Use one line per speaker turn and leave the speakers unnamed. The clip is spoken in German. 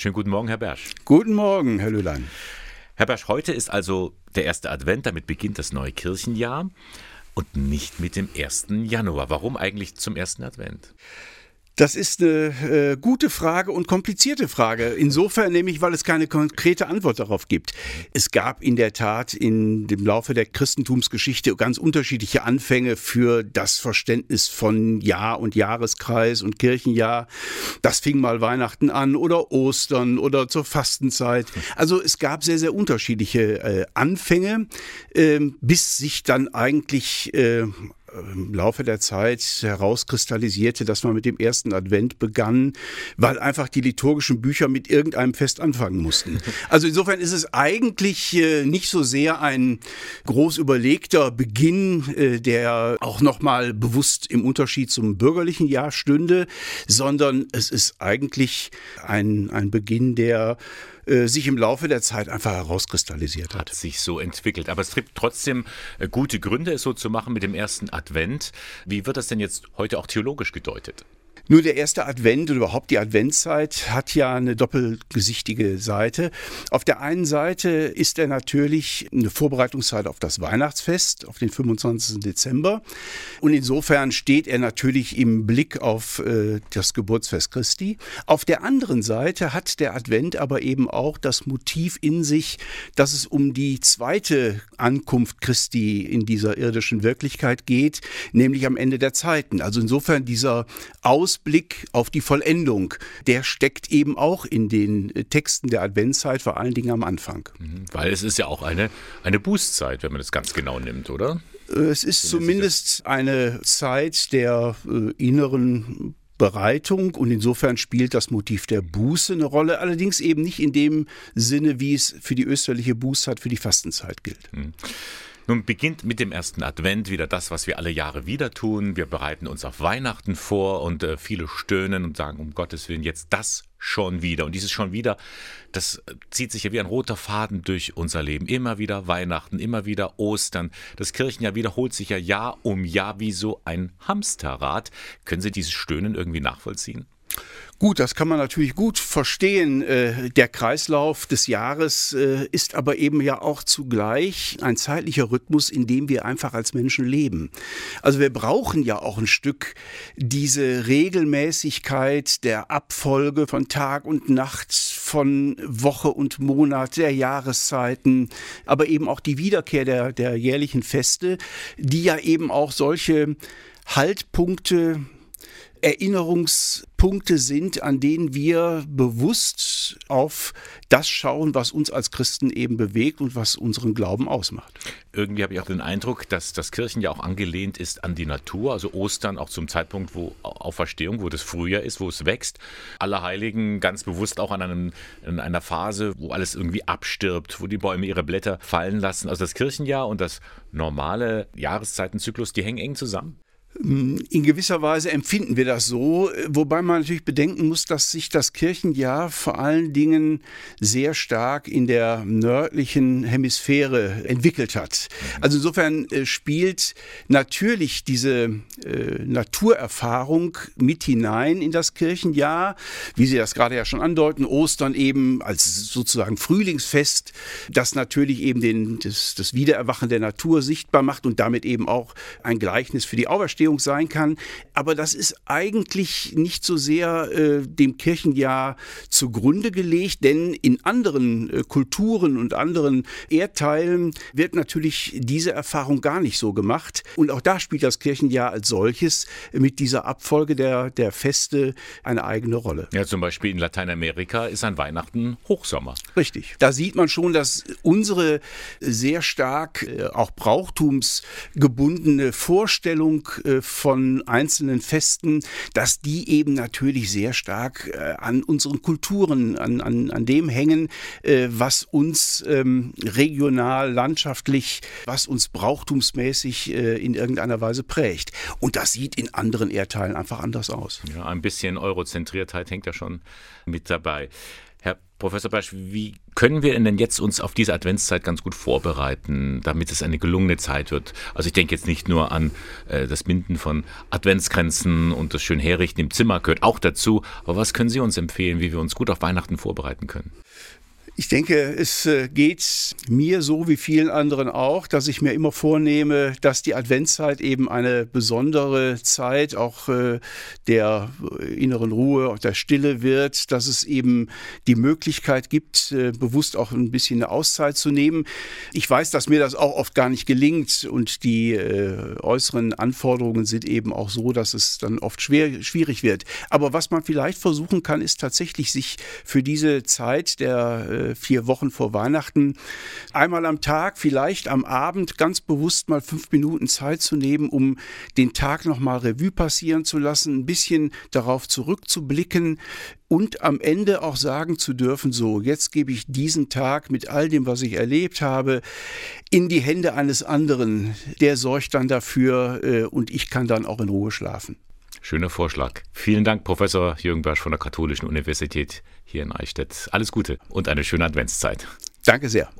Schönen guten Morgen, Herr Bersch.
Guten Morgen, Herr Lülein.
Herr Bersch, heute ist also der erste Advent, damit beginnt das neue Kirchenjahr und nicht mit dem 1. Januar. Warum eigentlich zum ersten Advent?
Das ist eine äh, gute Frage und komplizierte Frage. Insofern nämlich, weil es keine konkrete Antwort darauf gibt. Es gab in der Tat in dem Laufe der Christentumsgeschichte ganz unterschiedliche Anfänge für das Verständnis von Jahr und Jahreskreis und Kirchenjahr. Das fing mal Weihnachten an oder Ostern oder zur Fastenzeit. Also es gab sehr, sehr unterschiedliche äh, Anfänge, äh, bis sich dann eigentlich äh, im Laufe der Zeit herauskristallisierte, dass man mit dem ersten Advent begann, weil einfach die liturgischen Bücher mit irgendeinem Fest anfangen mussten. Also insofern ist es eigentlich äh, nicht so sehr ein groß überlegter Beginn, äh, der auch nochmal bewusst im Unterschied zum bürgerlichen Jahr stünde, sondern es ist eigentlich ein, ein Beginn, der äh, sich im Laufe der Zeit einfach herauskristallisiert hat.
Hat sich so entwickelt. Aber es gibt trotzdem äh, gute Gründe, es so zu machen mit dem ersten Advent. Wie wird das denn jetzt heute auch theologisch gedeutet?
Nur der erste Advent und überhaupt die Adventszeit hat ja eine doppelgesichtige Seite. Auf der einen Seite ist er natürlich eine Vorbereitungszeit auf das Weihnachtsfest, auf den 25. Dezember. Und insofern steht er natürlich im Blick auf äh, das Geburtsfest Christi. Auf der anderen Seite hat der Advent aber eben auch das Motiv in sich, dass es um die zweite Ankunft Christi in dieser irdischen Wirklichkeit geht, nämlich am Ende der Zeiten. Also insofern dieser Aus Ausblick auf die Vollendung, der steckt eben auch in den äh, Texten der Adventszeit, vor allen Dingen am Anfang.
Mhm, weil es ist ja auch eine, eine Bußzeit, wenn man das ganz genau nimmt, oder?
Äh, es ist zumindest eine Zeit der äh, inneren Bereitung und insofern spielt das Motiv der Buße eine Rolle, allerdings eben nicht in dem Sinne, wie es für die österliche Bußzeit, für die Fastenzeit gilt. Mhm.
Nun beginnt mit dem ersten Advent wieder das, was wir alle Jahre wieder tun. Wir bereiten uns auf Weihnachten vor und äh, viele stöhnen und sagen, um Gottes Willen, jetzt das schon wieder. Und dieses schon wieder, das äh, zieht sich ja wie ein roter Faden durch unser Leben. Immer wieder Weihnachten, immer wieder Ostern. Das Kirchenjahr wiederholt sich ja Jahr um Jahr wie so ein Hamsterrad. Können Sie dieses Stöhnen irgendwie nachvollziehen?
Gut, das kann man natürlich gut verstehen. Äh, der Kreislauf des Jahres äh, ist aber eben ja auch zugleich ein zeitlicher Rhythmus, in dem wir einfach als Menschen leben. Also wir brauchen ja auch ein Stück diese Regelmäßigkeit der Abfolge von Tag und Nacht, von Woche und Monat, der Jahreszeiten, aber eben auch die Wiederkehr der, der jährlichen Feste, die ja eben auch solche Haltpunkte Erinnerungspunkte sind, an denen wir bewusst auf das schauen, was uns als Christen eben bewegt und was unseren Glauben ausmacht.
Irgendwie habe ich auch den Eindruck, dass das Kirchen ja auch angelehnt ist an die Natur, also Ostern auch zum Zeitpunkt, wo Auferstehung, wo das Frühjahr ist, wo es wächst. Allerheiligen ganz bewusst auch an einem, in einer Phase, wo alles irgendwie abstirbt, wo die Bäume ihre Blätter fallen lassen. Also das Kirchenjahr und das normale Jahreszeitenzyklus, die hängen eng zusammen.
In gewisser Weise empfinden wir das so, wobei man natürlich bedenken muss, dass sich das Kirchenjahr vor allen Dingen sehr stark in der nördlichen Hemisphäre entwickelt hat. Also insofern äh, spielt natürlich diese äh, Naturerfahrung mit hinein in das Kirchenjahr, wie Sie das gerade ja schon andeuten, Ostern eben als sozusagen Frühlingsfest, das natürlich eben den, das, das Wiedererwachen der Natur sichtbar macht und damit eben auch ein Gleichnis für die Auferstehung Auferstehung sein kann. Aber das ist eigentlich nicht so sehr äh, dem Kirchenjahr zugrunde gelegt, denn in anderen äh, Kulturen und anderen Erdteilen wird natürlich diese Erfahrung gar nicht so gemacht. Und auch da spielt das Kirchenjahr als solches mit dieser Abfolge der, der Feste eine eigene Rolle.
Ja, zum Beispiel in Lateinamerika ist ein Weihnachten Hochsommer.
Richtig. Da sieht man schon, dass unsere sehr stark äh, auch brauchtumsgebundene Vorstellung äh, von einzelnen Festen, dass die eben natürlich sehr stark äh, an unseren Kulturen, an, an, an dem hängen, äh, was uns ähm, regional, landschaftlich, was uns brauchtumsmäßig äh, in irgendeiner Weise prägt. Und das sieht in anderen Erdteilen einfach anders aus.
Ja, ein bisschen Eurozentriertheit hängt ja schon mit dabei. Herr Professor Bersch, wie können wir denn jetzt uns auf diese Adventszeit ganz gut vorbereiten, damit es eine gelungene Zeit wird? Also ich denke jetzt nicht nur an äh, das Binden von Adventsgrenzen und das schön herrichten im Zimmer gehört auch dazu. Aber was können Sie uns empfehlen, wie wir uns gut auf Weihnachten vorbereiten können?
Ich denke, es äh, geht mir so wie vielen anderen auch, dass ich mir immer vornehme, dass die Adventszeit eben eine besondere Zeit auch äh, der inneren Ruhe, auch der Stille wird, dass es eben die Möglichkeit gibt, äh, bewusst auch ein bisschen eine Auszeit zu nehmen. Ich weiß, dass mir das auch oft gar nicht gelingt und die äußeren Anforderungen sind eben auch so, dass es dann oft schwer, schwierig wird. Aber was man vielleicht versuchen kann, ist tatsächlich sich für diese Zeit der vier Wochen vor Weihnachten, einmal am Tag, vielleicht am Abend ganz bewusst mal fünf Minuten Zeit zu nehmen, um den Tag nochmal Revue passieren zu lassen, ein bisschen darauf zurückzublicken, und am Ende auch sagen zu dürfen, so, jetzt gebe ich diesen Tag mit all dem, was ich erlebt habe, in die Hände eines anderen. Der sorgt dann dafür äh, und ich kann dann auch in Ruhe schlafen.
Schöner Vorschlag. Vielen Dank, Professor Jürgen Bersch von der Katholischen Universität hier in Eichstätt. Alles Gute und eine schöne Adventszeit.
Danke sehr.